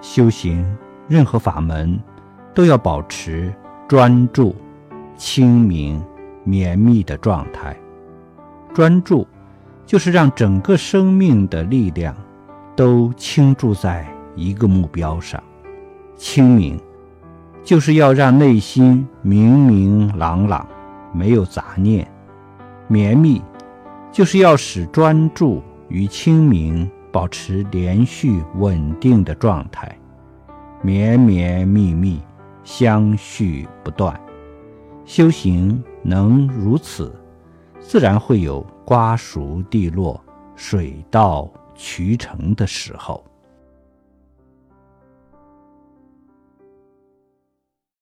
修行任何法门，都要保持专注、清明、绵密的状态。专注，就是让整个生命的力量都倾注在一个目标上；清明，就是要让内心明明朗朗，没有杂念；绵密，就是要使专注与清明保持连续稳定的状态，绵绵密密，相续不断。修行能如此。自然会有瓜熟蒂落、水到渠成的时候。